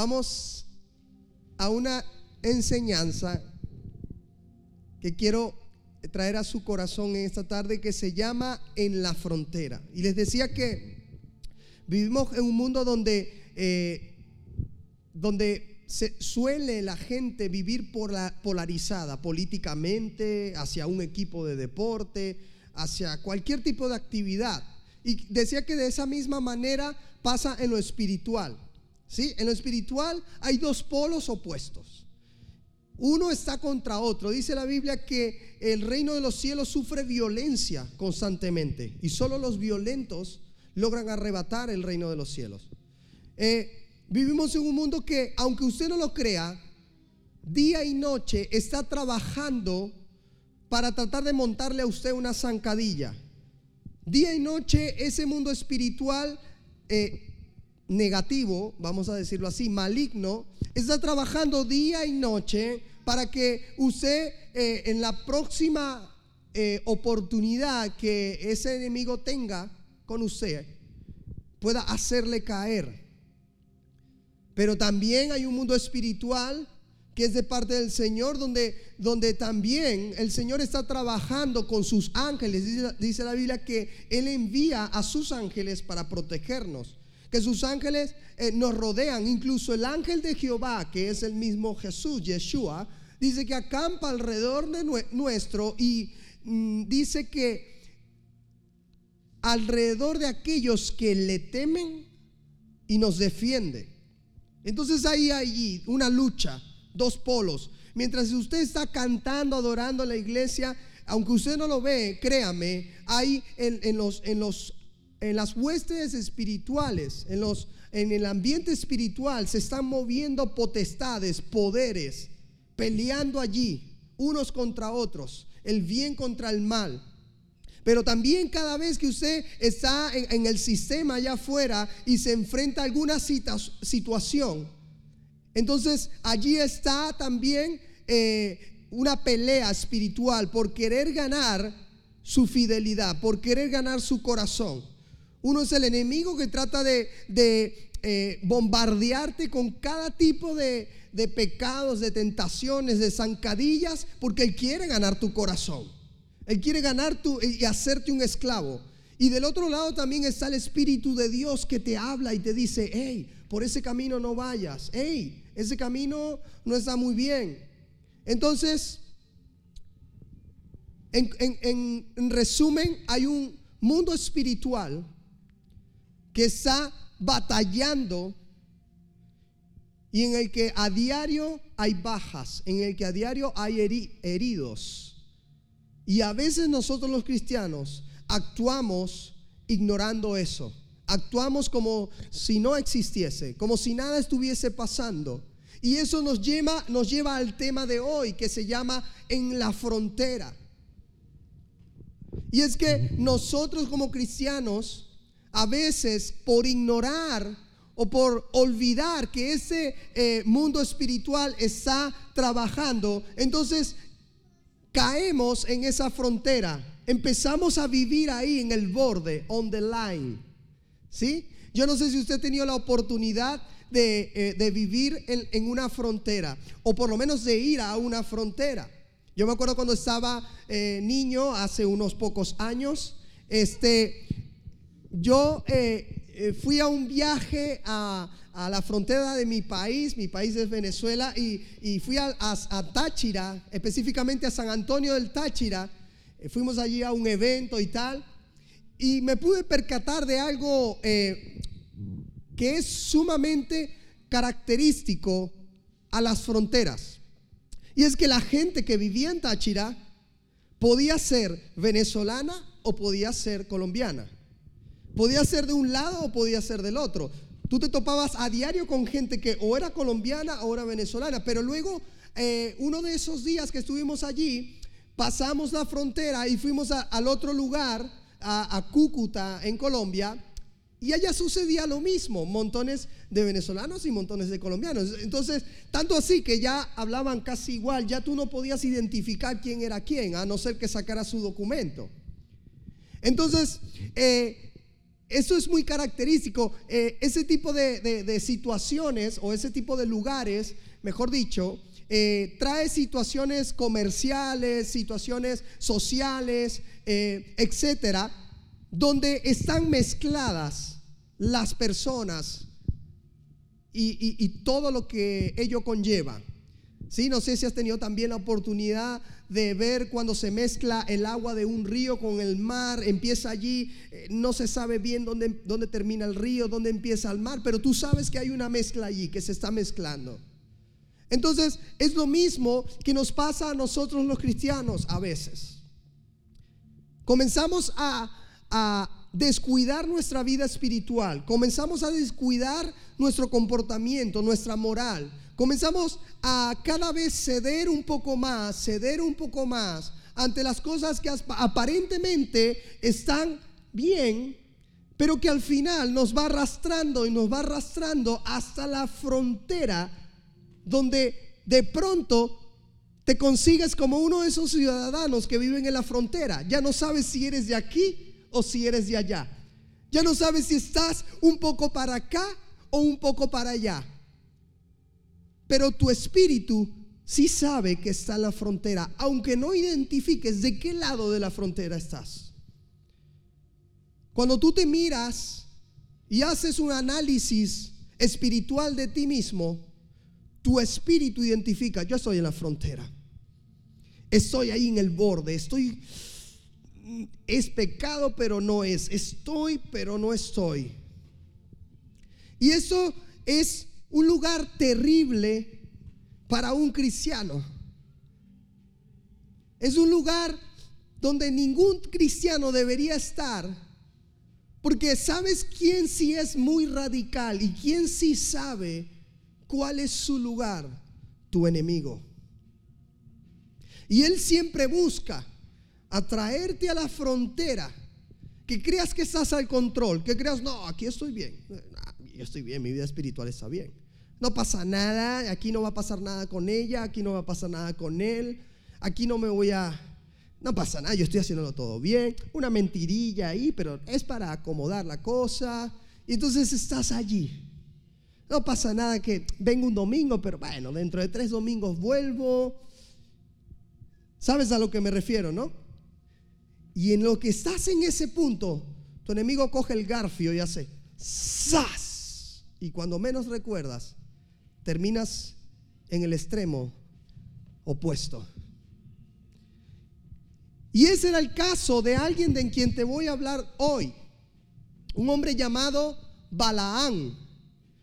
vamos a una enseñanza que quiero traer a su corazón en esta tarde que se llama En la frontera. Y les decía que vivimos en un mundo donde, eh, donde se suele la gente vivir por la, polarizada políticamente, hacia un equipo de deporte, hacia cualquier tipo de actividad. Y decía que de esa misma manera pasa en lo espiritual. ¿Sí? En lo espiritual hay dos polos opuestos. Uno está contra otro. Dice la Biblia que el reino de los cielos sufre violencia constantemente y solo los violentos logran arrebatar el reino de los cielos. Eh, vivimos en un mundo que, aunque usted no lo crea, día y noche está trabajando para tratar de montarle a usted una zancadilla. Día y noche ese mundo espiritual eh, negativo, vamos a decirlo así, maligno, está trabajando día y noche para que usted eh, en la próxima eh, oportunidad que ese enemigo tenga con usted pueda hacerle caer. Pero también hay un mundo espiritual que es de parte del Señor, donde, donde también el Señor está trabajando con sus ángeles. Dice, la Biblia que Él envía a sus ángeles para protegernos, que sus ángeles eh, nos rodean, incluso el ángel de Jehová, que es el mismo Jesús, Yeshua, dice que acampa alrededor de nuestro y mm, dice que alrededor de aquellos que le temen y nos defiende. Entonces hay allí una lucha dos polos. Mientras usted está cantando, adorando en la iglesia, aunque usted no lo ve, créame, hay en, los, en, los, en las huestes espirituales, en, los, en el ambiente espiritual, se están moviendo potestades, poderes, peleando allí, unos contra otros, el bien contra el mal. Pero también cada vez que usted está en, el sistema allá afuera y se enfrenta a alguna situación, entonces allí está también eh, una pelea espiritual por querer ganar su fidelidad, por querer ganar su corazón. Uno es el enemigo que trata de, eh, bombardearte con cada tipo de, pecados, de tentaciones, de zancadillas, porque él quiere ganar tu corazón. Él quiere ganar tu y hacerte un esclavo. Y del otro lado también está el Espíritu de Dios que te habla y te dice, hey, por ese camino no vayas, hey, ese camino no está muy bien. Entonces, en, resumen, hay un mundo espiritual que está batallando y en el que a diario hay bajas, en el que a diario hay heridos. Y a veces nosotros los cristianos actuamos ignorando eso. Actuamos como si no existiese, como si nada estuviese pasando. Y eso nos lleva, nos lleva al tema de hoy que se llama en la frontera. Y es que nosotros como cristianos, a veces por ignorar o por olvidar que ese eh, mundo espiritual está trabajando, entonces caemos en esa frontera empezamos a vivir ahí en el borde, on the line. ¿Sí? Yo no sé si usted ha tenido la oportunidad de, eh, vivir en, una frontera, o por lo menos de ir a una frontera. Yo me acuerdo cuando estaba eh, niño, hace unos pocos años, este, yo eh, fui a un viaje a, la frontera de mi país, mi país es Venezuela, y, fui a, Táchira, específicamente a San Antonio del Táchira, eh, fuimos allí a un evento y tal, y me pude percatar de algo eh, que es sumamente característico a las fronteras. Y es que la gente que vivía en Táchira podía ser venezolana o podía ser colombiana. Podía ser de un lado o podía ser del otro. Tú te topabas a diario con gente que o era colombiana o era venezolana, pero luego eh, uno de esos días que estuvimos allí, pasamos la frontera y fuimos al otro lugar, a, Cúcuta, en Colombia, y allá sucedía lo mismo, montones de venezolanos y montones de colombianos. Entonces, tanto así que ya hablaban casi igual, ya tú no podías identificar quién era quién, a no ser que sacara su documento. Entonces, eh, eso es muy característico. Eh, ese tipo de, situaciones o ese tipo de lugares, mejor dicho, eh, trae situaciones comerciales, situaciones sociales, eh, etcétera, donde están mezcladas las personas y todo lo que ello conlleva. Sí, no sé si has tenido también la oportunidad de ver cuando se mezcla el agua de un río con el mar, empieza allí, eh, no se sabe bien dónde, dónde termina el río, dónde empieza el mar, pero tú sabes que hay una mezcla allí, que se está mezclando. Entonces, es lo mismo que nos pasa a nosotros los cristianos a veces. Comenzamos a, a descuidar nuestra vida espiritual, comenzamos a descuidar nuestro comportamiento, nuestra moral, comenzamos a cada vez ceder un poco más, ceder un poco más ante las cosas que aparentemente están bien, pero que al final nos va arrastrando y nos va arrastrando hasta la frontera donde de pronto te consigues como uno de esos ciudadanos que viven en la frontera. Ya no sabes si eres de aquí o si eres de allá. Ya no sabes si estás un poco para acá o un poco para allá pero tu espíritu sí sabe que está en la frontera, aunque no identifiques de qué lado de la frontera estás. Cuando tú te miras y haces un análisis espiritual de ti mismo, tu espíritu identifica, yo estoy en la frontera, estoy ahí en el borde, estoy, es pecado pero no es, estoy pero no estoy. Y eso es un lugar terrible para un cristiano. Es un lugar donde ningún cristiano debería estar, porque sabes quién sí es muy radical y quién sí sabe cuál es su lugar, tu enemigo. Y él siempre busca atraerte a la frontera, que creas que estás al control, que creas, no, aquí estoy bien, yo estoy bien, mi vida espiritual está bien. No pasa nada, aquí no va a pasar nada con ella, aquí no va a pasar nada con él, aquí no me voy a... No pasa nada, yo estoy haciéndolo todo bien, una mentirilla ahí, pero es para acomodar la cosa. Y entonces estás allí. No pasa nada que venga un domingo, pero bueno, dentro de tres domingos vuelvo. ¿Sabes a lo que me refiero, no? Y en lo que estás en ese punto, tu enemigo coge el garfio y hace ¡zas! Y cuando menos recuerdas, terminas en el extremo opuesto. Y ese era el caso de alguien de quien te voy a hablar hoy. Un hombre llamado Balaán,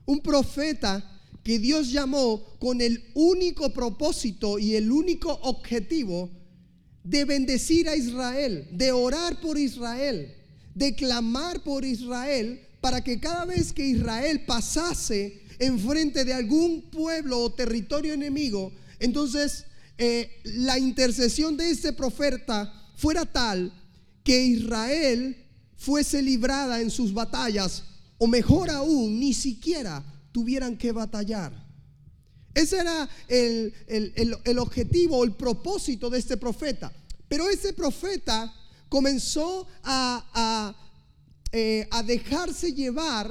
un profeta que Dios llamó con el único propósito y el único objetivo de bendecir a Israel, de orar por Israel, de clamar por Israel, para que cada vez que Israel pasase enfrente de algún pueblo o territorio enemigo, entonces eh, la intercesión de ese profeta fuera tal que Israel fuese librada en sus batallas, o mejor aún, ni siquiera tuvieran que batallar. Ese era el, el, objetivo, el propósito de este profeta. Pero ese profeta comenzó a, a, eh, a dejarse llevar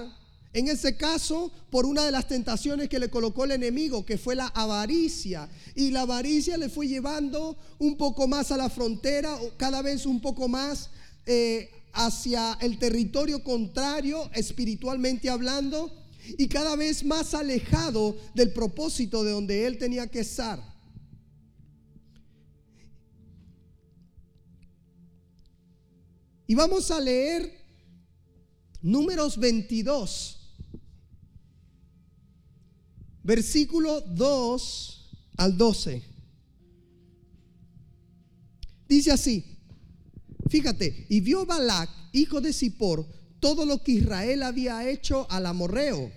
en ese caso, por una de las tentaciones que le colocó el enemigo, que fue la avaricia. Y la avaricia le fue llevando un poco más a la frontera, cada vez un poco más eh, hacia el territorio contrario, espiritualmente hablando, y cada vez más alejado del propósito de donde él tenía que estar. Y vamos a leer números 22 versículo 2 al 12. Dice así, fíjate, y vio Balac, hijo de Zippor, todo lo que Israel había hecho al amorreo.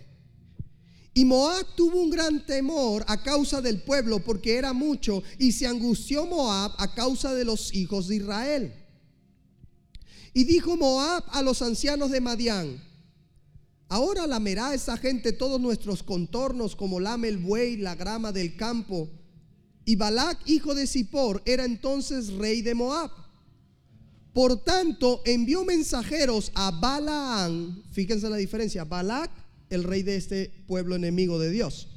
Y Moab tuvo un gran temor a causa del pueblo, porque era mucho, y se angustió Moab a causa de los hijos de Israel. Y dijo Moab a los ancianos de Madián, Ahora lamerá esa gente todos nuestros contornos como lame el buey la grama del campo. Y Balac, hijo de Zippor, era entonces rey de Moab. Por tanto, envió mensajeros a Balaán, fíjense la diferencia, Balac, el rey de este pueblo enemigo de Dios.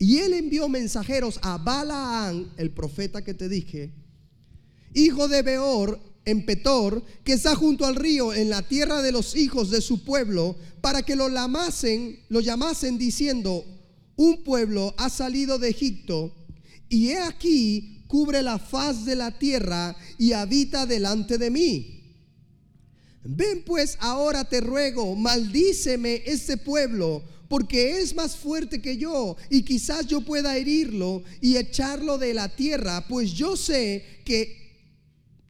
Y él envió mensajeros a Balaán, el profeta que te dije, hijo de Beor, en Petor, que está junto al río, en la tierra de los hijos de su pueblo, para que lo lamasen, lo llamasen diciendo, un pueblo ha salido de Egipto, y he aquí cubre la faz de la tierra y habita delante de mí. Ven pues ahora te ruego, maldíceme este pueblo, porque es más fuerte que yo, y quizás yo pueda herirlo y echarlo de la tierra, pues yo sé que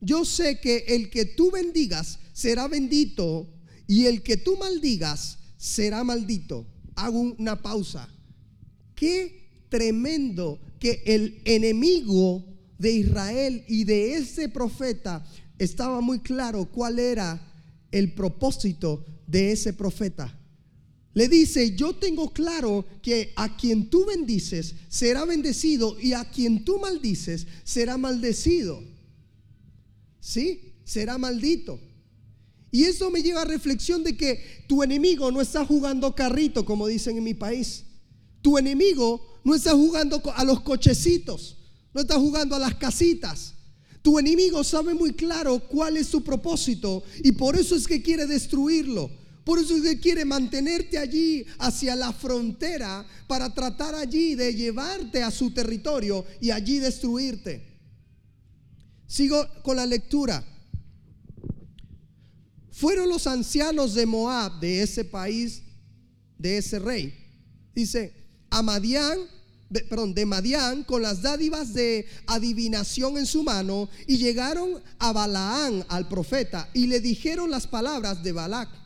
yo sé que el que tú bendigas será bendito y el que tú maldigas será maldito. Hago una pausa. Qué tremendo que el enemigo de Israel y de ese profeta estaba muy claro cuál era el propósito de ese profeta. Le dice, yo tengo claro que a quien tú bendices será bendecido y a quien tú maldices será maldecido. ¿Sí? Será maldito. Y eso me lleva a reflexión de que tu enemigo no está jugando carrito, como dicen en mi país. Tu enemigo no está jugando a los cochecitos, no está jugando a las casitas. Tu enemigo sabe muy claro cuál es su propósito y por eso es que quiere destruirlo. Por eso es que quiere mantenerte allí hacia la frontera para tratar allí de llevarte a su territorio y allí destruirte. Sigo con la lectura. Fueron los ancianos de Moab, de ese país, de ese rey. Dice, a Madián, perdón, de Madián con las dádivas de adivinación en su mano y llegaron a Balaán, al profeta, y le dijeron las palabras de Balac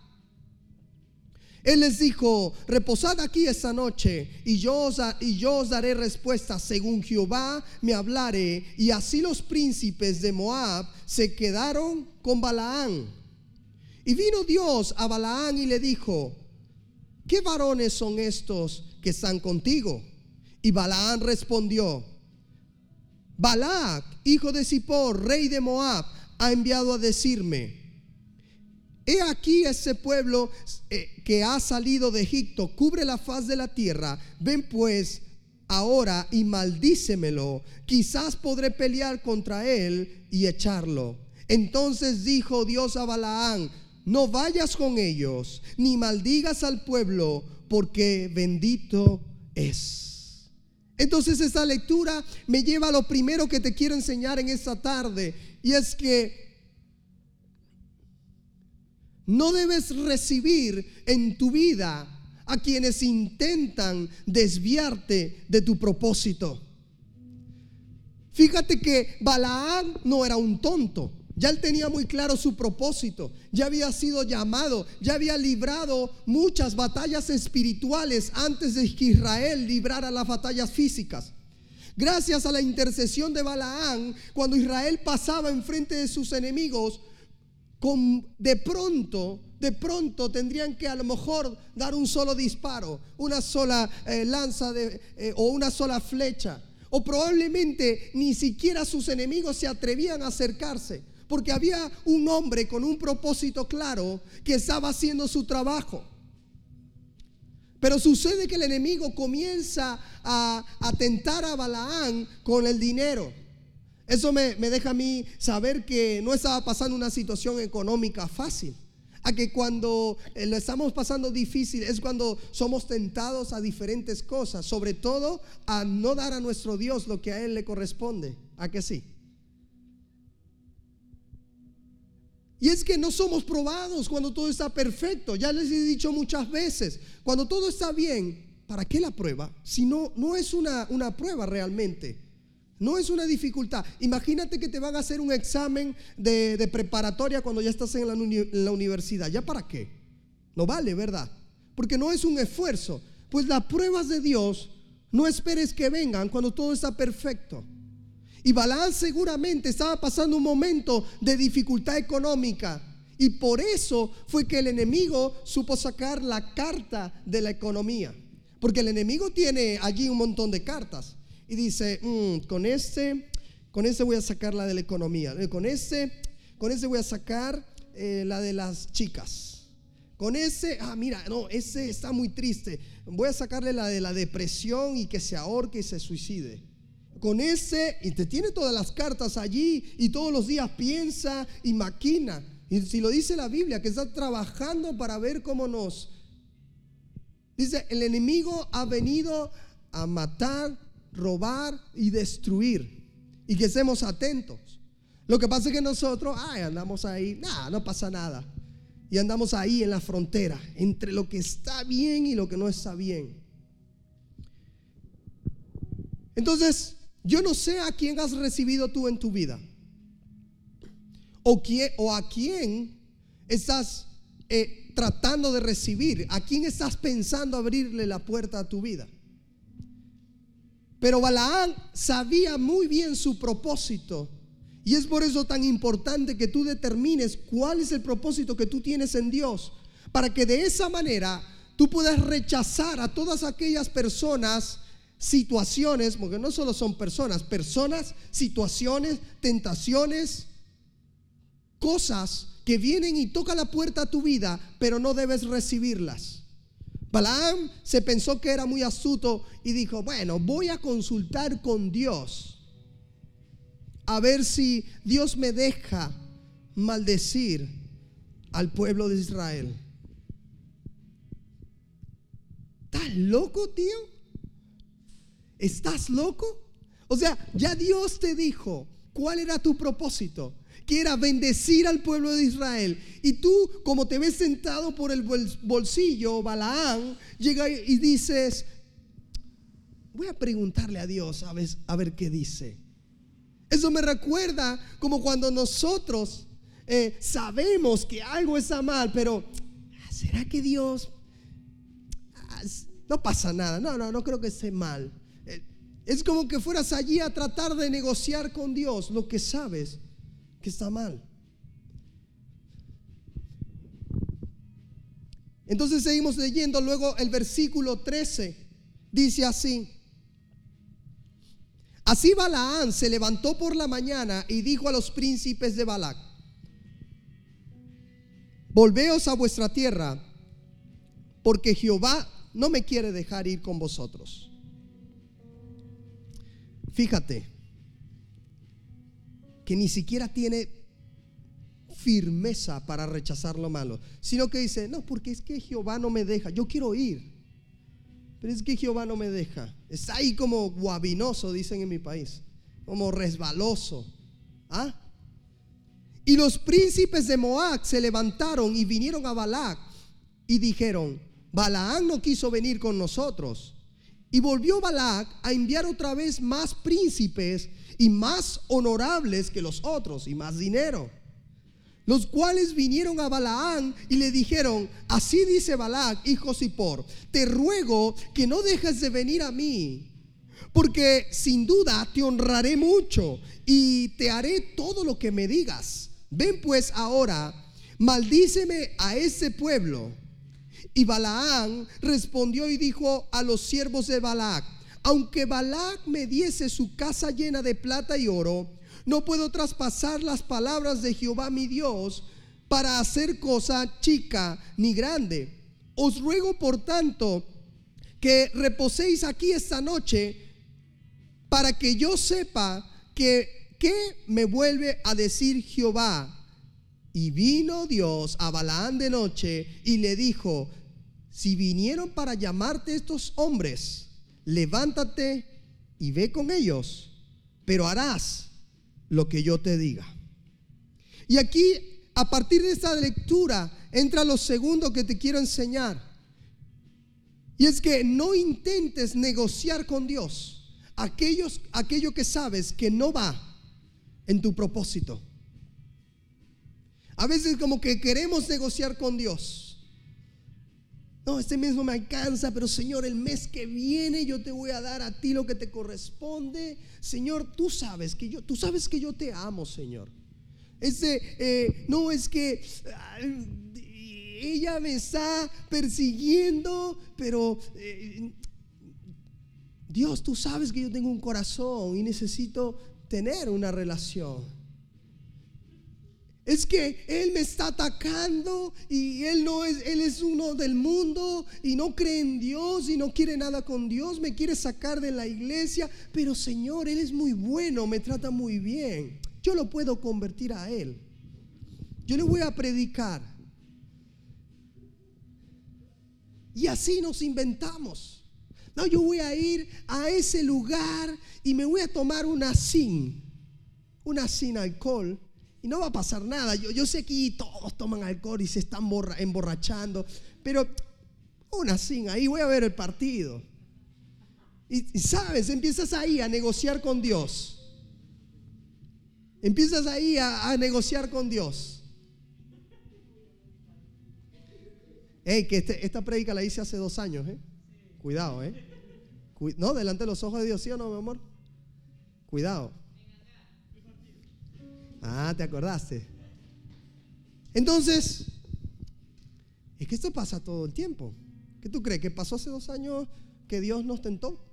él les dijo, reposad aquí esta noche y yo, os, daré respuesta según Jehová me hablare. Y así los príncipes de Moab se quedaron con Balaán. Y vino Dios a Balaán y le dijo, ¿qué varones son estos que están contigo? Y Balaán respondió, Balac, hijo de Zippor, rey de Moab, ha enviado a decirme, He aquí ese pueblo eh, que ha salido de Egipto, cubre la faz de la tierra. Ven pues ahora y maldícemelo. Quizás podré pelear contra él y echarlo. Entonces dijo Dios a Balaán, no vayas con ellos, ni maldigas al pueblo, porque bendito es. Entonces esta lectura me lleva a lo primero que te quiero enseñar en esta tarde, y es que no debes recibir en tu vida a quienes intentan desviarte de tu propósito. Fíjate que Balaam no era un tonto. Ya él tenía muy claro su propósito. Ya había sido llamado. Ya había librado muchas batallas espirituales antes de que Israel librara las batallas físicas. Gracias a la intercesión de Balaam, cuando Israel pasaba enfrente de sus enemigos, de pronto, de pronto tendrían que a lo mejor dar un solo disparo, una sola eh, lanza eh, o una sola flecha. O probablemente ni siquiera sus enemigos se atrevían a acercarse, porque había un hombre con un propósito claro que estaba haciendo su trabajo. Pero sucede que el enemigo comienza a atentar a Balaán con el dinero. Eso me, deja a mí saber que no estaba pasando una situación económica fácil. A que cuando eh, lo estamos pasando difícil es cuando somos tentados a diferentes cosas, sobre todo a no dar a nuestro Dios lo que a Él le corresponde. ¿A que sí? Y es que no somos probados cuando todo está perfecto. Ya les he dicho muchas veces, cuando todo está bien, ¿para qué la prueba? Si no, no es una, una prueba realmente. No es una dificultad. Imagínate que te van a hacer un examen de, preparatoria cuando ya estás en la, universidad. ¿Ya para qué? No vale, ¿verdad? Porque no es un esfuerzo. Pues las pruebas de Dios no esperes que vengan cuando todo está perfecto. Y Balaán seguramente estaba pasando un momento de dificultad económica. Y por eso fue que el enemigo supo sacar la carta de la economía. Porque el enemigo tiene allí un montón de cartas y dice, mm, con este, con este voy a sacar la de la economía, eh, con este, con ese voy a sacar eh, la de las chicas. Con ese, ah, mira, no, ese está muy triste. Voy a sacarle la de la depresión y que se ahorque y se suicide. Con ese, y te tiene todas las cartas allí y todos los días piensa y maquina. Y si lo dice la Biblia, que está trabajando para ver cómo nos... Dice, el enemigo ha venido a matar, robar y destruir. Y que estemos atentos. Lo que pasa es que nosotros, ay, andamos ahí, nada, no pasa nada. Y andamos ahí en la frontera, entre lo que está bien y lo que no está bien. Entonces, yo no sé a quién has recibido tú en tu vida. O, quién, o a quién estás eh, tratando de recibir. A quién estás pensando abrirle la puerta a tu vida. Pero Balaán sabía muy bien su propósito y es por eso tan importante que tú determines cuál es el propósito que tú tienes en Dios, para que de esa manera tú puedas rechazar a todas aquellas personas, situaciones, porque no solo son personas, personas, situaciones, tentaciones, cosas que vienen y tocan la puerta a tu vida, pero no debes recibirlas. Balaam se pensó que era muy astuto y dijo, bueno, voy a consultar con Dios a ver si Dios me deja maldecir al pueblo de Israel. ¿Estás loco, tío? ¿Estás loco? O sea, ya Dios te dijo cuál era tu propósito, que era bendecir al pueblo de Israel. Y tú, como te ves sentado por el bolsillo, Balaán, llega y dices, voy a preguntarle a Dios a ver, a ver qué dice. Eso me recuerda como cuando nosotros eh, sabemos que algo está mal, pero ¿será que Dios... Ah, no pasa nada, no, no, no creo que esté mal. Eh, es como que fueras allí a tratar de negociar con Dios lo que sabes que está mal. Entonces seguimos leyendo luego el versículo 13. Dice así. Así Balaán se levantó por la mañana y dijo a los príncipes de Balac, volveos a vuestra tierra, porque Jehová no me quiere dejar ir con vosotros. Fíjate que ni siquiera tiene firmeza para rechazar lo malo, sino que dice, no, porque es que Jehová no me deja, yo quiero ir. Pero es que Jehová no me deja. Está ahí como guabinoso, dicen en mi país. Como resbaloso. ¿Ah? Y los príncipes de Moab se levantaron y vinieron a Balac y dijeron, Balaán no quiso venir con nosotros. Y volvió Balac a enviar otra vez más príncipes y más honorables que los otros y más dinero los cuales vinieron a Balaán y le dijeron, así dice Balac, hijo Sipor, te ruego que no dejes de venir a mí, porque sin duda te honraré mucho y te haré todo lo que me digas. Ven pues ahora, maldíceme a ese pueblo. Y Balaán respondió y dijo a los siervos de Balac, aunque Balac me diese su casa llena de plata y oro, no puedo traspasar las palabras de Jehová mi Dios para hacer cosa chica ni grande. Os ruego por tanto que reposéis aquí esta noche para que yo sepa que qué me vuelve a decir Jehová. Y vino Dios a Balaán de noche y le dijo, si vinieron para llamarte estos hombres, levántate y ve con ellos, pero harás lo que yo te diga. Y aquí, a partir de esta lectura, entra lo segundo que te quiero enseñar. Y es que no intentes negociar con Dios aquellos, aquello que sabes que no va en tu propósito. A veces como que queremos negociar con Dios. No, este mes no me alcanza, pero Señor, el mes que viene yo te voy a dar a ti lo que te corresponde. Señor, tú sabes que yo, tú sabes que yo te amo, Señor. Este, eh, no es que ella me está persiguiendo, pero eh, Dios, tú sabes que yo tengo un corazón y necesito tener una relación. Es que él me está atacando y él no es, él es uno del mundo y no cree en Dios y no quiere nada con Dios, me quiere sacar de la iglesia, pero Señor, él es muy bueno, me trata muy bien. Yo lo puedo convertir a él. Yo le voy a predicar. Y así nos inventamos. No, yo voy a ir a ese lugar y me voy a tomar una sin, una sin alcohol y no va a pasar nada. Yo, sé que todos toman alcohol y se están emborrachando, pero una sin ahí, voy a ver el partido. Y, sabes, empiezas ahí a negociar con Dios. Empiezas ahí a, negociar con Dios. Hey, que este, esta predica la hice hace dos años, ¿eh? Cuidado, ¿eh? no, delante de los ojos de Dios, ¿sí o no, mi amor? Cuidado. Ah, te acordaste. Entonces, es que esto pasa todo el tiempo. ¿Qué tú crees? ¿Que pasó hace dos años que Dios nos tentó?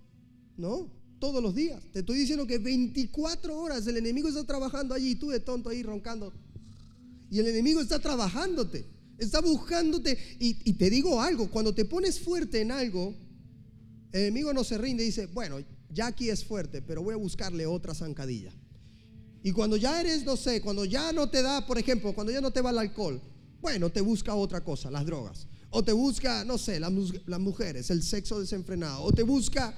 No, todos los días. Te estoy diciendo que 24 horas el enemigo está trabajando allí y tú de tonto ahí roncando. Y el enemigo está trabajándote, está buscándote. Y, y te digo algo, cuando te pones fuerte en algo, el enemigo no se rinde y dice, bueno, ya aquí es fuerte, pero voy a buscarle otra zancadilla. Y cuando ya eres, no sé, cuando ya no te da, por ejemplo, cuando ya no te va el alcohol, bueno, te busca otra cosa, las drogas. O te busca, no sé, las, mujeres, el sexo desenfrenado. O te busca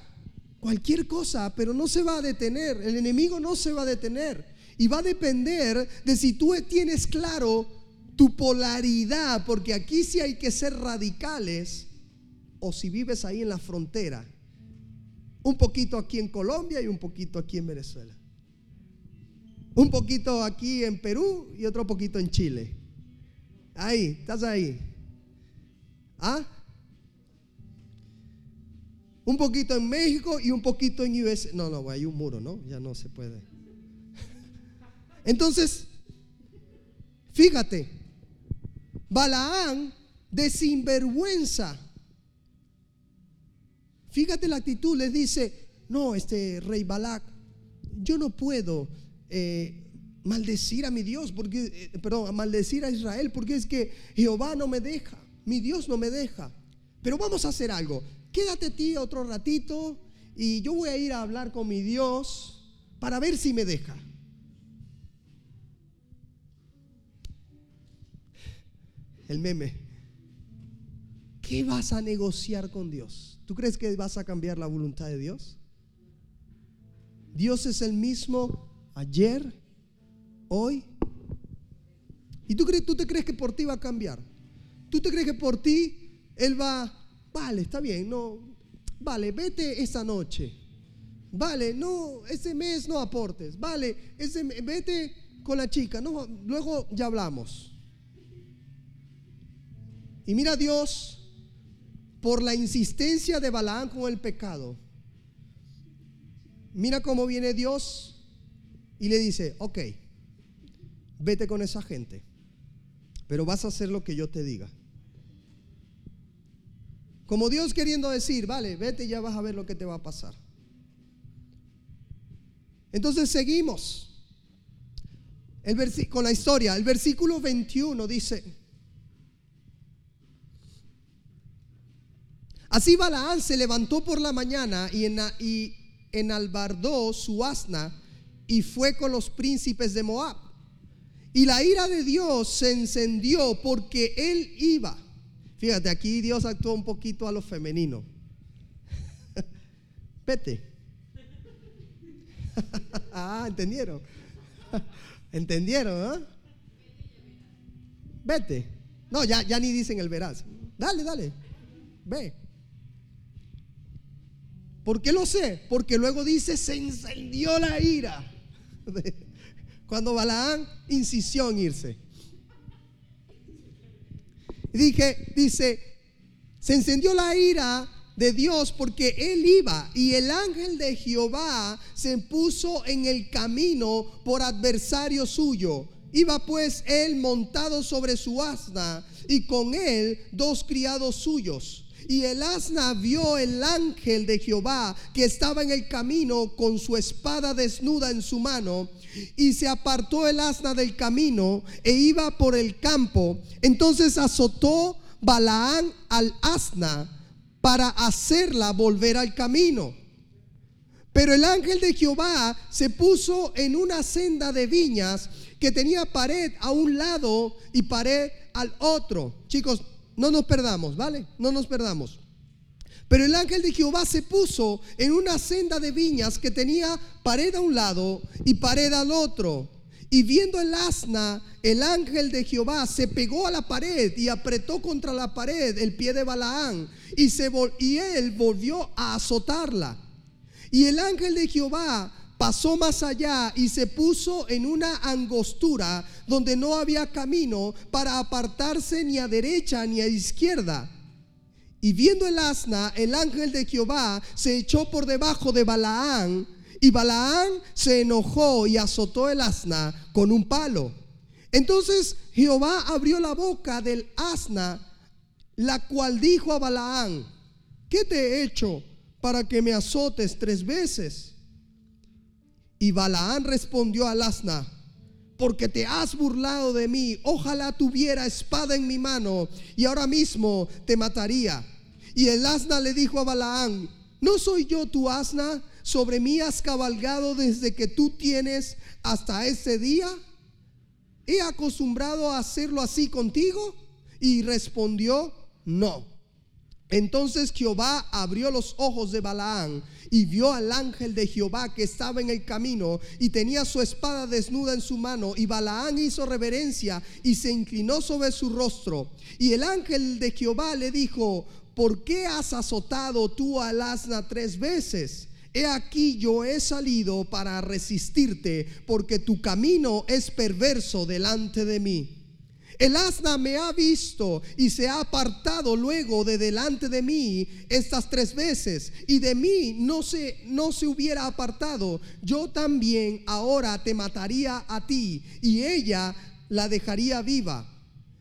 cualquier cosa, pero no se va a detener. El enemigo no se va a detener. Y va a depender de si tú tienes claro tu polaridad, porque aquí sí hay que ser radicales, o si vives ahí en la frontera. Un poquito aquí en Colombia y un poquito aquí en Venezuela. Un poquito aquí en Perú y otro poquito en Chile. Ahí, estás ahí. ¿Ah? Un poquito en México y un poquito en US. No, no, hay un muro, ¿no? Ya no se puede. Entonces, fíjate, Balaán de sinvergüenza. Fíjate la actitud, le dice, no, este rey Balac, yo no puedo eh, maldecir a mi Dios, porque, eh, perdón, maldecir a Israel, porque es que Jehová no me deja, mi Dios no me deja. Pero vamos a hacer algo. Quédate ti otro ratito y yo voy a ir a hablar con mi Dios para ver si me deja. El meme. ¿Qué vas a negociar con Dios? ¿Tú crees que vas a cambiar la voluntad de Dios? Dios es el mismo ayer, hoy. ¿Y tú, crees, tú te crees que por ti va a cambiar? ¿Tú te crees que por ti Él va, vale, está bien, no, vale, vete esa noche. Vale, no, ese mes no aportes. Vale, ese, vete con la chica. No, luego ya hablamos. Y mira Dios, por la insistencia de Balaán con el pecado, mira cómo viene Dios y le dice, ok, vete con esa gente, pero vas a hacer lo que yo te diga. Como Dios queriendo decir, vale, vete y ya vas a ver lo que te va a pasar. Entonces seguimos el con la historia. El versículo 21 dice, así Balaán se levantó por la mañana y, en, y enalbardó su asna y fue con los príncipes de Moab. Y la ira de Dios se encendió porque él iba. Fíjate, aquí Dios actuó un poquito a lo femenino. Vete. ah, entendieron. ¿Entendieron? ¿eh? Vete. No, ya, ya ni dicen el verás. Dale, dale. Ve. ¿Por qué lo sé? Porque luego dice, se encendió la ira. Cuando Balaán insistió en irse. Dije, dice, se encendió la ira de Dios porque él iba y el ángel de Jehová se puso en el camino por adversario suyo. Iba pues él montado sobre su asna y con él dos criados suyos. Y el asna vio el ángel de Jehová que estaba en el camino con su espada desnuda en su mano. Y se apartó el asna del camino e iba por el campo. Entonces azotó Balaán al asna para hacerla volver al camino. Pero el ángel de Jehová se puso en una senda de viñas que tenía pared a un lado y pared al otro. Chicos, no nos perdamos, ¿vale? No nos perdamos. Pero el ángel de Jehová se puso en una senda de viñas que tenía pared a un lado y pared al otro. Y viendo el asna, el ángel de Jehová se pegó a la pared y apretó contra la pared el pie de Balaán y, se y él volvió a azotarla. Y el ángel de Jehová pasó más allá y se puso en una angostura donde no había camino para apartarse ni a derecha ni a izquierda. Y viendo el asna, el ángel de Jehová se echó por debajo de Balaán y Balaán se enojó y azotó el asna con un palo. Entonces Jehová abrió la boca del asna, la cual dijo a Balaán, ¿qué te he hecho para que me azotes tres veces? Y Balaán respondió al asna, porque te has burlado de mí, ojalá tuviera espada en mi mano y ahora mismo te mataría. Y el asna le dijo a Balaán, ¿no soy yo tu asna? ¿Sobre mí has cabalgado desde que tú tienes hasta ese día? ¿He acostumbrado a hacerlo así contigo? Y respondió, no. Entonces Jehová abrió los ojos de Balaán y vio al ángel de Jehová que estaba en el camino y tenía su espada desnuda en su mano. Y Balaán hizo reverencia y se inclinó sobre su rostro. Y el ángel de Jehová le dijo, ¿por qué has azotado tú al asna tres veces? He aquí yo he salido para resistirte, porque tu camino es perverso delante de mí. El asna me ha visto y se ha apartado luego de delante de mí estas tres veces y de mí no se, no se hubiera apartado. Yo también ahora te mataría a ti y ella la dejaría viva.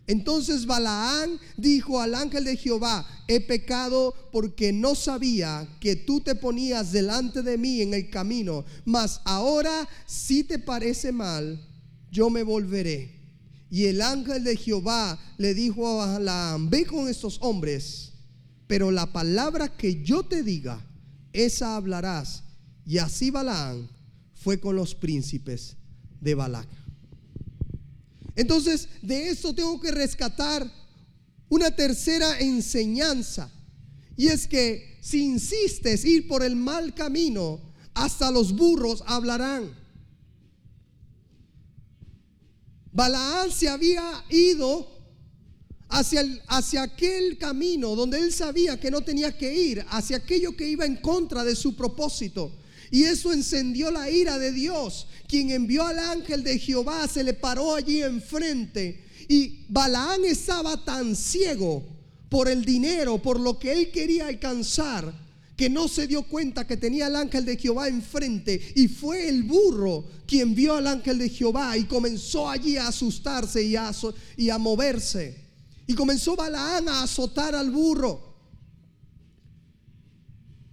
Entonces Balaán dijo al ángel de Jehová, he pecado porque no sabía que tú te ponías delante de mí en el camino, mas ahora si te parece mal, yo me volveré. Y el ángel de Jehová le dijo a Balaam, ve con estos hombres, pero la palabra que yo te diga, esa hablarás. Y así Balaam fue con los príncipes de Balac. Entonces, de esto tengo que rescatar una tercera enseñanza. Y es que si insistes ir por el mal camino, hasta los burros hablarán. Balaán se había ido hacia, hacia aquel camino donde él sabía que no tenía que ir, hacia aquello que iba en contra de su propósito. Y eso encendió la ira de Dios, quien envió al ángel de Jehová, se le paró allí enfrente. Y Balaán estaba tan ciego por el dinero, por lo que él quería alcanzar, que no se dio cuenta que tenía el ángel de Jehová enfrente y fue el burro quien vio al ángel de Jehová y comenzó allí a asustarse y a, y a moverse. Y comenzó Balaán a azotar al burro.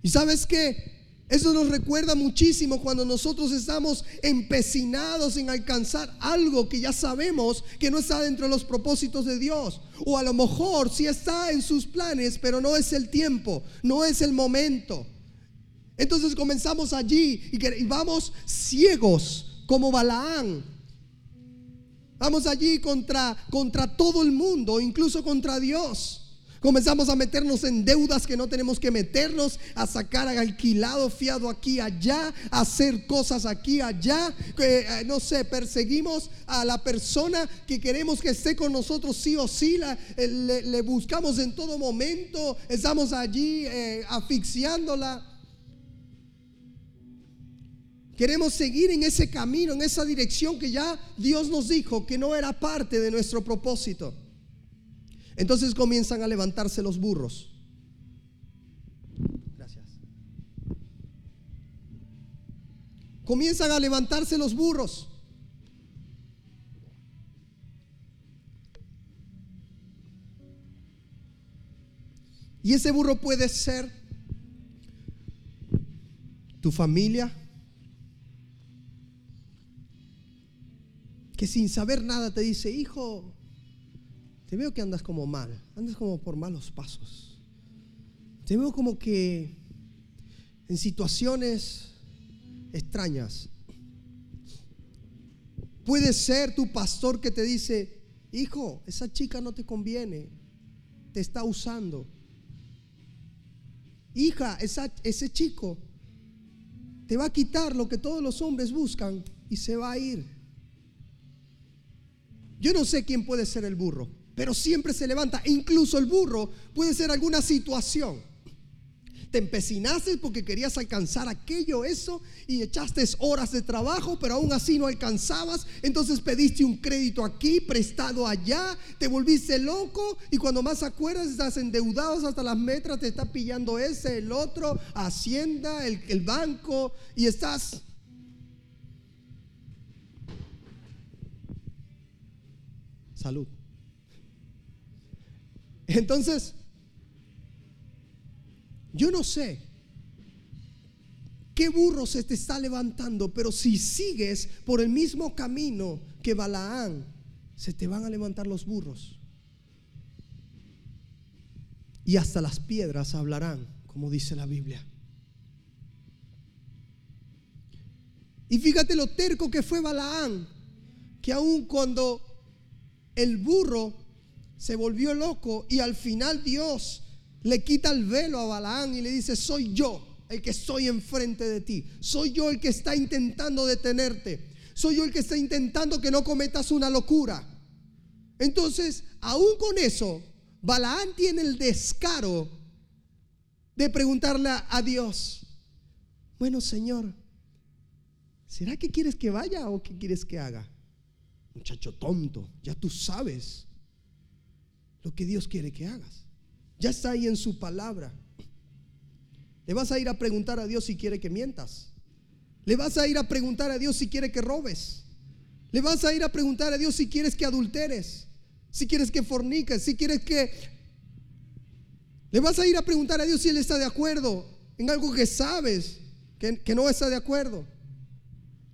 ¿Y sabes qué? Eso nos recuerda muchísimo cuando nosotros estamos empecinados en alcanzar algo que ya sabemos que no está dentro de los propósitos de Dios. O a lo mejor sí está en sus planes, pero no es el tiempo, no es el momento. Entonces comenzamos allí y vamos ciegos como Balaán. Vamos allí contra, contra todo el mundo, incluso contra Dios. Comenzamos a meternos en deudas que no tenemos que meternos, a sacar alquilado, fiado aquí, allá, a hacer cosas aquí, allá. Eh, no sé, perseguimos a la persona que queremos que esté con nosotros sí o sí, eh, le, buscamos en todo momento, estamos allí eh, asfixiándola. Queremos seguir en ese camino, en esa dirección que ya Dios nos dijo que no era parte de nuestro propósito. Entonces comienzan a levantarse los burros. Gracias. Comienzan a levantarse los burros. Y ese burro puede ser tu familia, que sin saber nada te dice, hijo, te veo que andas como mal, andas como por malos pasos. Te veo como que en situaciones extrañas. Puede ser tu pastor que te dice, hijo, esa chica no te conviene, te está usando. Hija, ese chico te va a quitar lo que todos los hombres buscan y se va a ir. Yo no sé quién puede ser el burro, pero siempre se levanta. Incluso el burro puede ser alguna situación te empecinaste porque querías alcanzar aquello, eso, y echaste horas de trabajo, pero aún así no alcanzabas. Entonces pediste un crédito aquí, prestado allá, te volviste loco y cuando más acuerdas estás endeudado hasta las metras, te está pillando ese, el otro, Hacienda, el, el banco, y estás... Salud. Entonces, yo no sé qué burro se te está levantando, pero si sigues por el mismo camino que Balaán, se te van a levantar los burros. Y hasta las piedras hablarán, como dice la Biblia. Y fíjate lo terco que fue Balaán, que aun cuando el burro se volvió loco y al final Dios le quita el velo a Balaán y le dice, soy yo el que estoy enfrente de ti. Soy yo el que está intentando detenerte. Soy yo el que está intentando que no cometas una locura. Entonces, aún con eso, Balaán tiene el descaro de preguntarle a Dios, bueno Señor, ¿será que quieres que vaya o que quieres que haga? Muchacho tonto, ya tú sabes lo que Dios quiere que hagas. Ya está ahí en su palabra. Le vas a ir a preguntar a Dios si quiere que mientas. Le vas a ir a preguntar a Dios si quiere que robes. Le vas a ir a preguntar a Dios si quieres que adulteres, si quieres que forniques, si quieres que... Le vas a ir a preguntar a Dios si Él está de acuerdo en algo que sabes que, que no está de acuerdo.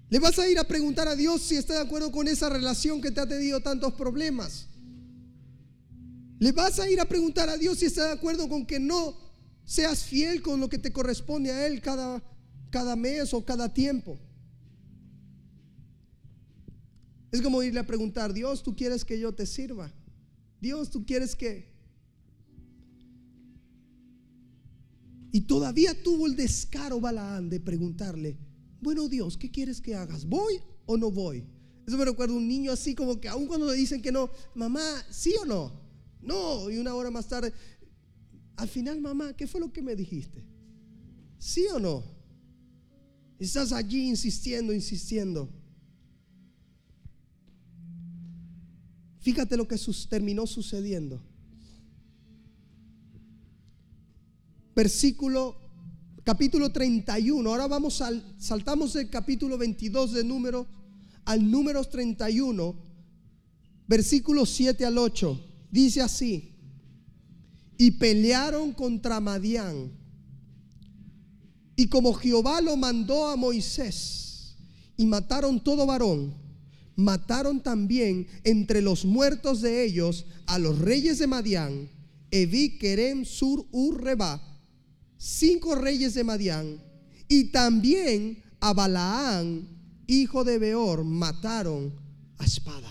Le vas a ir a preguntar a Dios si está de acuerdo con esa relación que te ha tenido tantos problemas. Le vas a ir a preguntar a Dios si está de acuerdo con que no seas fiel con lo que te corresponde a Él cada, cada mes o cada tiempo. Es como irle a preguntar, Dios, ¿tú quieres que yo te sirva? Dios, ¿tú quieres que... Y todavía tuvo el descaro Balaán de preguntarle, bueno Dios, ¿qué quieres que hagas? ¿Voy o no voy? Eso me recuerda un niño así como que aun cuando le dicen que no, mamá, ¿sí o no? No, y una hora más tarde, al final, mamá, ¿qué fue lo que me dijiste? ¿Sí o no? Estás allí insistiendo, insistiendo. Fíjate lo que terminó sucediendo. Versículo, capítulo 31. Ahora vamos al, saltamos del capítulo 22 de número al número 31, versículo 7 al 8. Dice así, y pelearon contra Madián. Y como Jehová lo mandó a Moisés, y mataron todo varón, mataron también entre los muertos de ellos a los reyes de Madián, Evi, Kerem, Sur, Ur, Reba, cinco reyes de Madián, y también a Balaán, hijo de Beor, mataron a espada.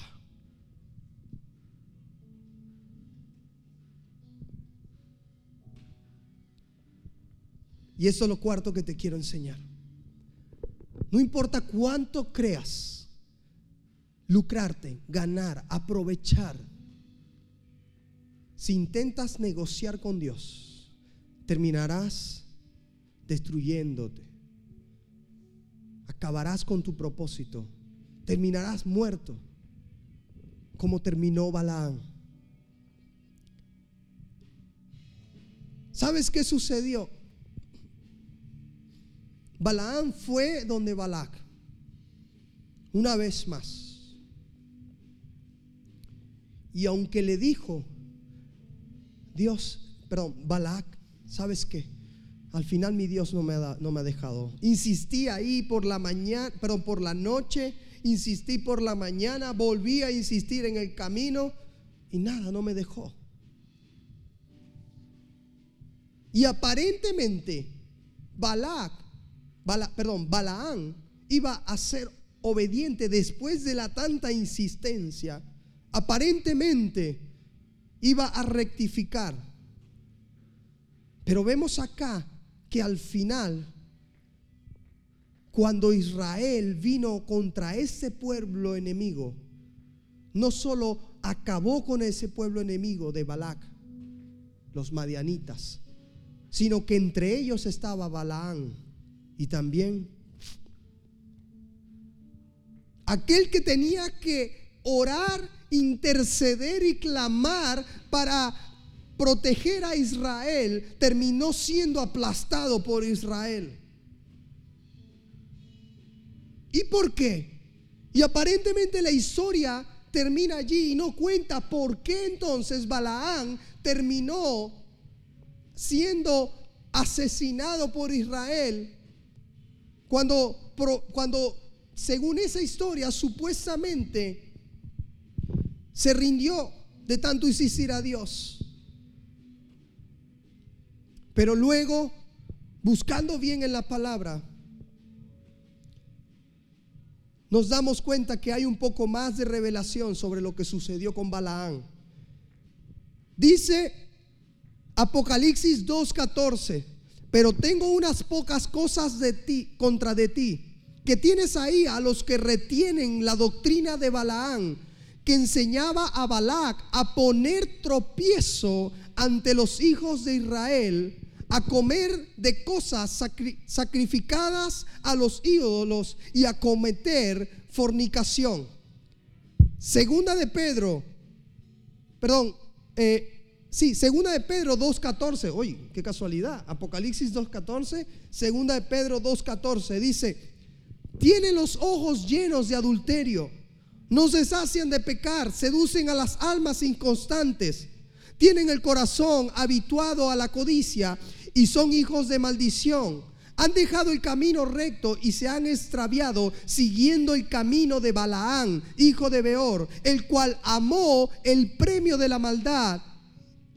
Y eso es lo cuarto que te quiero enseñar. No importa cuánto creas, lucrarte, ganar, aprovechar, si intentas negociar con Dios, terminarás destruyéndote. Acabarás con tu propósito. Terminarás muerto, como terminó Balaán. ¿Sabes qué sucedió? Balaán fue donde Balac, una vez más. Y aunque le dijo, Dios, perdón, Balac, ¿sabes qué? Al final mi Dios no me ha, no me ha dejado. Insistí ahí por la mañana, perdón, por la noche, insistí por la mañana, volví a insistir en el camino y nada, no me dejó. Y aparentemente Balac, perdón, Balaán iba a ser obediente después de la tanta insistencia. Aparentemente iba a rectificar. Pero vemos acá que al final, cuando Israel vino contra ese pueblo enemigo, no solo acabó con ese pueblo enemigo de Balac, los madianitas, sino que entre ellos estaba Balaán y también aquel que tenía que orar, interceder y clamar para proteger a Israel, terminó siendo aplastado por Israel. ¿Y por qué? Y aparentemente la historia termina allí y no cuenta por qué entonces Balaán terminó siendo asesinado por Israel cuando, cuando según esa historia supuestamente se rindió de tanto insistir a Dios. Pero luego, buscando bien en la palabra, nos damos cuenta que hay un poco más de revelación sobre lo que sucedió con Balaán. Dice Apocalipsis 2:14, pero tengo unas pocas cosas de ti contra de ti, que tienes ahí a los que retienen la doctrina de Balaán, que enseñaba a Balac a poner tropiezo ante los hijos de Israel, a comer de cosas sacrificadas a los ídolos y a cometer fornicación. Segunda de Pedro, perdón, eh, sí, segunda de Pedro 2.14, oye, qué casualidad, Apocalipsis 2.14, segunda de Pedro 2.14, dice, tienen los ojos llenos de adulterio, no se sacian de pecar, seducen a las almas inconstantes, tienen el corazón habituado a la codicia y son hijos de maldición. Han dejado el camino recto y se han extraviado siguiendo el camino de Balaán, hijo de Beor, el cual amó el premio de la maldad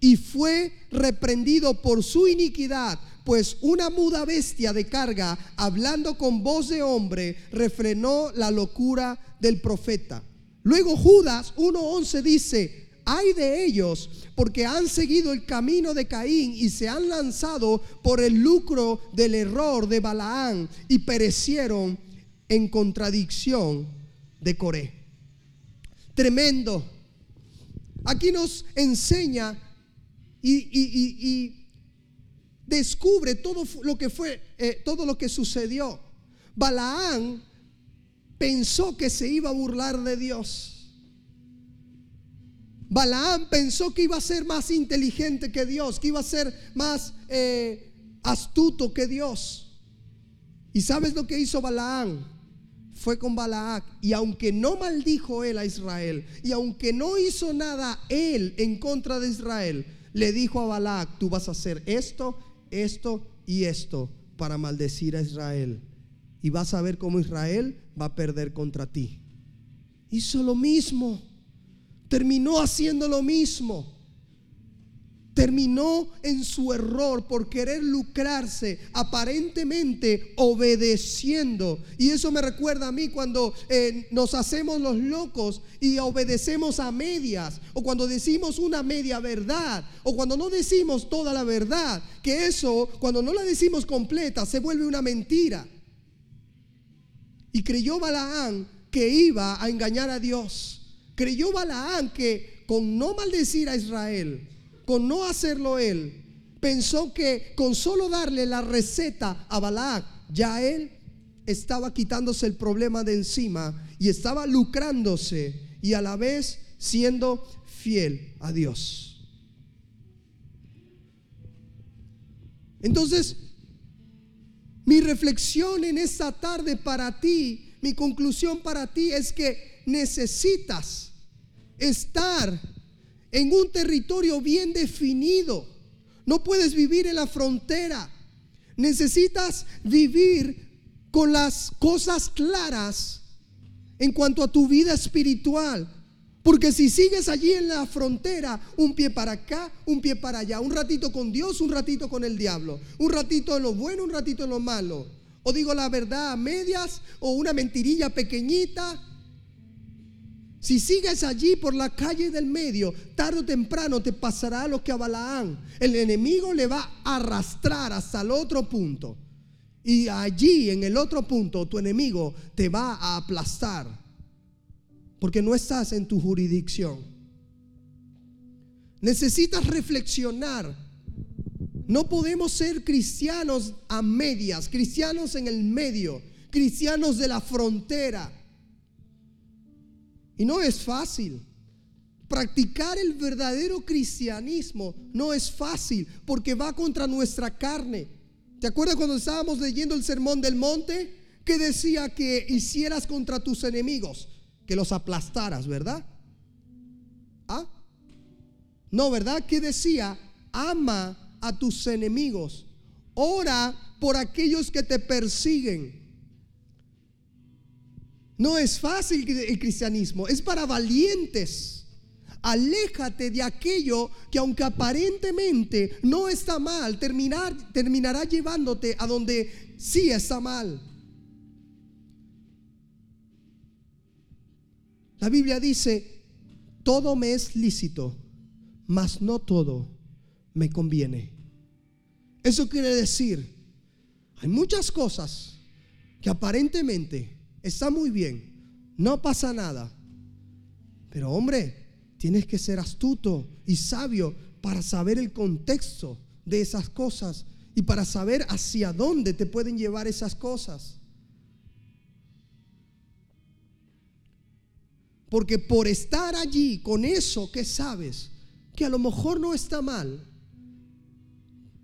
y fue reprendido por su iniquidad, pues una muda bestia de carga, hablando con voz de hombre, refrenó la locura del profeta. Luego Judas 1.11 dice, hay de ellos, porque han seguido el camino de Caín y se han lanzado por el lucro del error de Balaán y perecieron en contradicción de Coré. Tremendo. Aquí nos enseña y, descubre todo lo que fue, eh, todo lo que sucedió. Balaán pensó que se iba a burlar de Dios. Balaam pensó que iba a ser más inteligente que Dios, que iba a ser más eh, astuto que Dios. ¿Y sabes lo que hizo Balaam? Fue con Balaac y aunque no maldijo él a Israel y aunque no hizo nada él en contra de Israel, le dijo a Balaac, tú vas a hacer esto, esto y esto para maldecir a Israel. Y vas a ver cómo Israel va a perder contra ti. Hizo lo mismo terminó haciendo lo mismo. Terminó en su error por querer lucrarse, aparentemente obedeciendo. Y eso me recuerda a mí cuando eh, nos hacemos los locos y obedecemos a medias, o cuando decimos una media verdad, o cuando no decimos toda la verdad, que eso, cuando no la decimos completa, se vuelve una mentira. Y creyó Balaán que iba a engañar a Dios. Creyó Balaán que con no maldecir a Israel, con no hacerlo él, pensó que con solo darle la receta a Balac, ya él estaba quitándose el problema de encima y estaba lucrándose y a la vez siendo fiel a Dios. Entonces, mi reflexión en esta tarde para ti, mi conclusión para ti es que necesitas estar en un territorio bien definido. No puedes vivir en la frontera. Necesitas vivir con las cosas claras en cuanto a tu vida espiritual. Porque si sigues allí en la frontera, un pie para acá, un pie para allá, un ratito con Dios, un ratito con el diablo, un ratito en lo bueno, un ratito en lo malo, o digo la verdad a medias, o una mentirilla pequeñita, si sigues allí por la calle del medio, tarde o temprano te pasará lo que a Balaán. El enemigo le va a arrastrar hasta el otro punto. Y allí, en el otro punto, tu enemigo te va a aplastar. Porque no estás en tu jurisdicción. Necesitas reflexionar. No podemos ser cristianos a medias, cristianos en el medio, cristianos de la frontera y no es fácil. Practicar el verdadero cristianismo no es fácil porque va contra nuestra carne. ¿Te acuerdas cuando estábamos leyendo el sermón del monte? Que decía que hicieras contra tus enemigos, que los aplastaras, ¿verdad? ¿Ah? No, ¿verdad? Que decía, ama a tus enemigos, ora por aquellos que te persiguen. No es fácil el cristianismo, es para valientes. Aléjate de aquello que aunque aparentemente no está mal, terminar, terminará llevándote a donde sí está mal. La Biblia dice, todo me es lícito, mas no todo me conviene. Eso quiere decir, hay muchas cosas que aparentemente está muy bien, no pasa nada. Pero hombre, tienes que ser astuto y sabio para saber el contexto de esas cosas y para saber hacia dónde te pueden llevar esas cosas. Porque por estar allí con eso que sabes, que a lo mejor no está mal,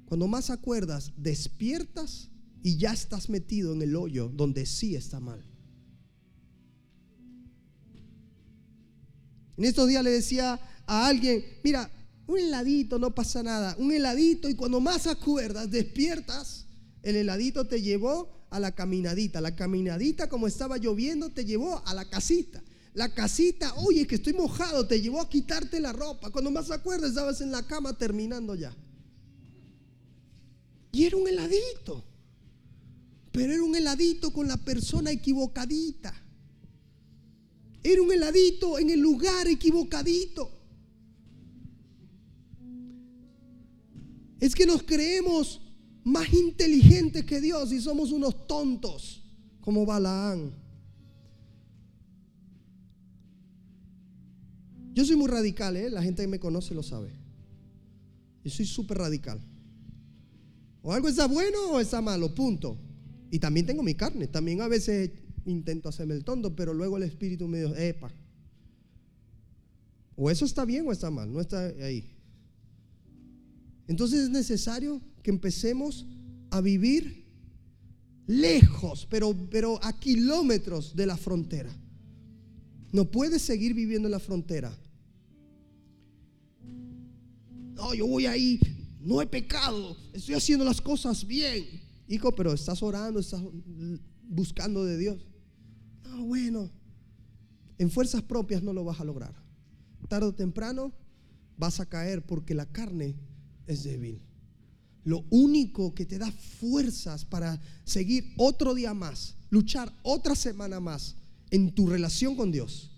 cuando más acuerdas, despiertas y ya estás metido en el hoyo donde sí está mal. En estos días le decía a alguien, mira, un heladito, no pasa nada, un heladito y cuando más acuerdas, despiertas, el heladito te llevó a la caminadita, la caminadita como estaba lloviendo te llevó a la casita. La casita, oye, que estoy mojado, te llevó a quitarte la ropa. Cuando más acuerdas, estabas en la cama terminando ya. Y era un heladito. Pero era un heladito con la persona equivocadita. Era un heladito en el lugar equivocadito. Es que nos creemos más inteligentes que Dios y somos unos tontos como Balaán. Yo soy muy radical, ¿eh? la gente que me conoce lo sabe. Yo soy súper radical. O algo está bueno o está malo, punto. Y también tengo mi carne. También a veces intento hacerme el tonto, pero luego el Espíritu me dijo, epa, o eso está bien o está mal, no está ahí. Entonces es necesario que empecemos a vivir lejos, pero, pero a kilómetros de la frontera. No puedes seguir viviendo en la frontera. No, yo voy ahí, no he pecado, estoy haciendo las cosas bien. Hijo, pero estás orando, estás buscando de Dios. No, bueno, en fuerzas propias no lo vas a lograr. Tarde o temprano vas a caer porque la carne es débil. Lo único que te da fuerzas para seguir otro día más, luchar otra semana más en tu relación con Dios,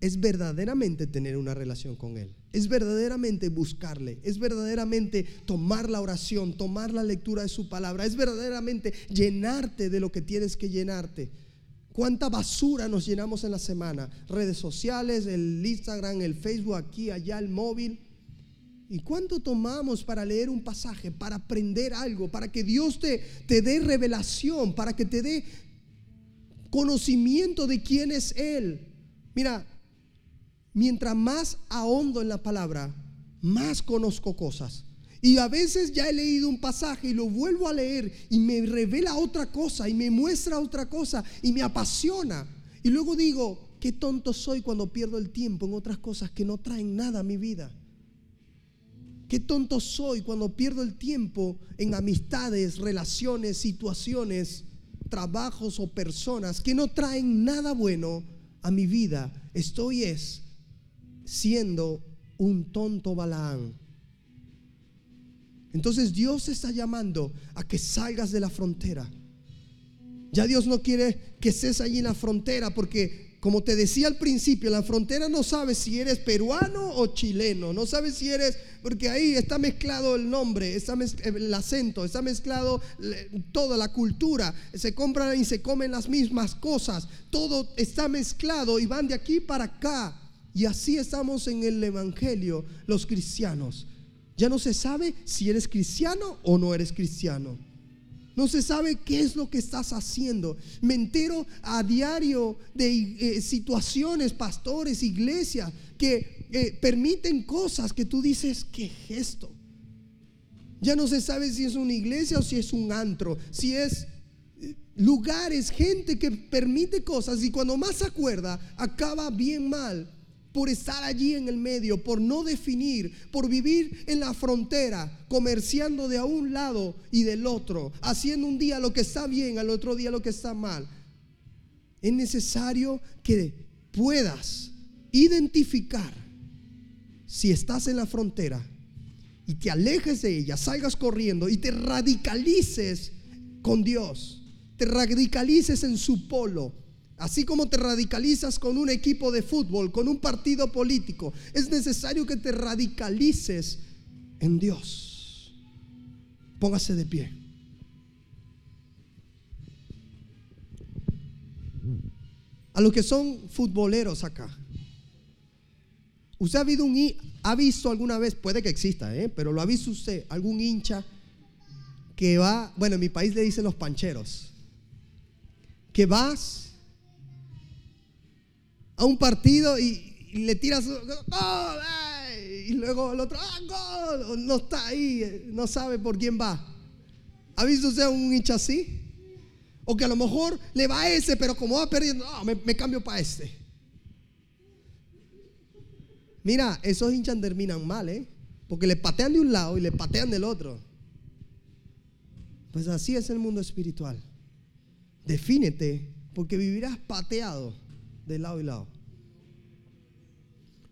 es verdaderamente tener una relación con Él. Es verdaderamente buscarle. Es verdaderamente tomar la oración, tomar la lectura de su palabra. Es verdaderamente llenarte de lo que tienes que llenarte. ¿Cuánta basura nos llenamos en la semana? Redes sociales, el Instagram, el Facebook, aquí, allá, el móvil. ¿Y cuánto tomamos para leer un pasaje, para aprender algo, para que Dios te, te dé revelación, para que te dé conocimiento de quién es Él? Mira, mientras más ahondo en la palabra, más conozco cosas. Y a veces ya he leído un pasaje y lo vuelvo a leer y me revela otra cosa y me muestra otra cosa y me apasiona. Y luego digo, qué tonto soy cuando pierdo el tiempo en otras cosas que no traen nada a mi vida. Qué tonto soy cuando pierdo el tiempo en amistades, relaciones, situaciones, trabajos o personas que no traen nada bueno a mi vida. Estoy es siendo un tonto Balaán. Entonces Dios está llamando a que salgas de la frontera. Ya Dios no quiere que estés allí en la frontera porque como te decía al principio, la frontera no sabe si eres peruano o chileno, no sabe si eres, porque ahí está mezclado el nombre, está el acento, está mezclado toda la cultura, se compran y se comen las mismas cosas, todo está mezclado y van de aquí para acá. Y así estamos en el Evangelio, los cristianos. Ya no se sabe si eres cristiano o no eres cristiano. No se sabe qué es lo que estás haciendo. Me entero a diario de eh, situaciones, pastores, iglesias, que eh, permiten cosas que tú dices, ¿qué gesto? Ya no se sabe si es una iglesia o si es un antro, si es eh, lugares, gente que permite cosas y cuando más se acuerda, acaba bien mal por estar allí en el medio, por no definir, por vivir en la frontera, comerciando de un lado y del otro, haciendo un día lo que está bien, al otro día lo que está mal. Es necesario que puedas identificar si estás en la frontera y te alejes de ella, salgas corriendo y te radicalices con Dios, te radicalices en su polo Así como te radicalizas con un equipo de fútbol, con un partido político, es necesario que te radicalices en Dios. Póngase de pie. A los que son futboleros acá. ¿Usted ha, habido un, ha visto alguna vez, puede que exista, ¿eh? pero lo ha visto usted, algún hincha que va, bueno, en mi país le dicen los pancheros, que vas a un partido y, le tiras ¡Gol! y luego el otro ¡Ah, gol! no está ahí, no sabe por quién va. ¿Ha visto usted un hincha así? O que a lo mejor le va a ese, pero como va perdiendo, me, me cambio para este. Mira, esos hinchas terminan mal, ¿eh? Porque le patean de un lado y le patean del otro. Pues así es el mundo espiritual. Defínete, porque vivirás pateado de lado y lado.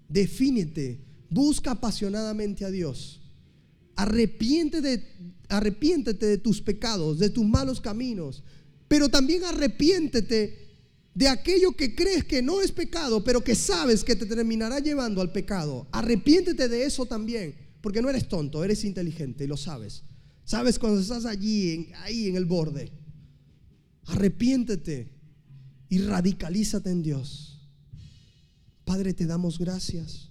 Defínete, busca apasionadamente a Dios. Arrepiéntete arrepiéntete de tus pecados, de tus malos caminos, pero también arrepiéntete de aquello que crees que no es pecado, pero que sabes que te terminará llevando al pecado. Arrepiéntete de eso también, porque no eres tonto, eres inteligente y lo sabes. Sabes cuando estás allí, ahí en el borde. Arrepiéntete y radicalízate en Dios. Padre, te damos gracias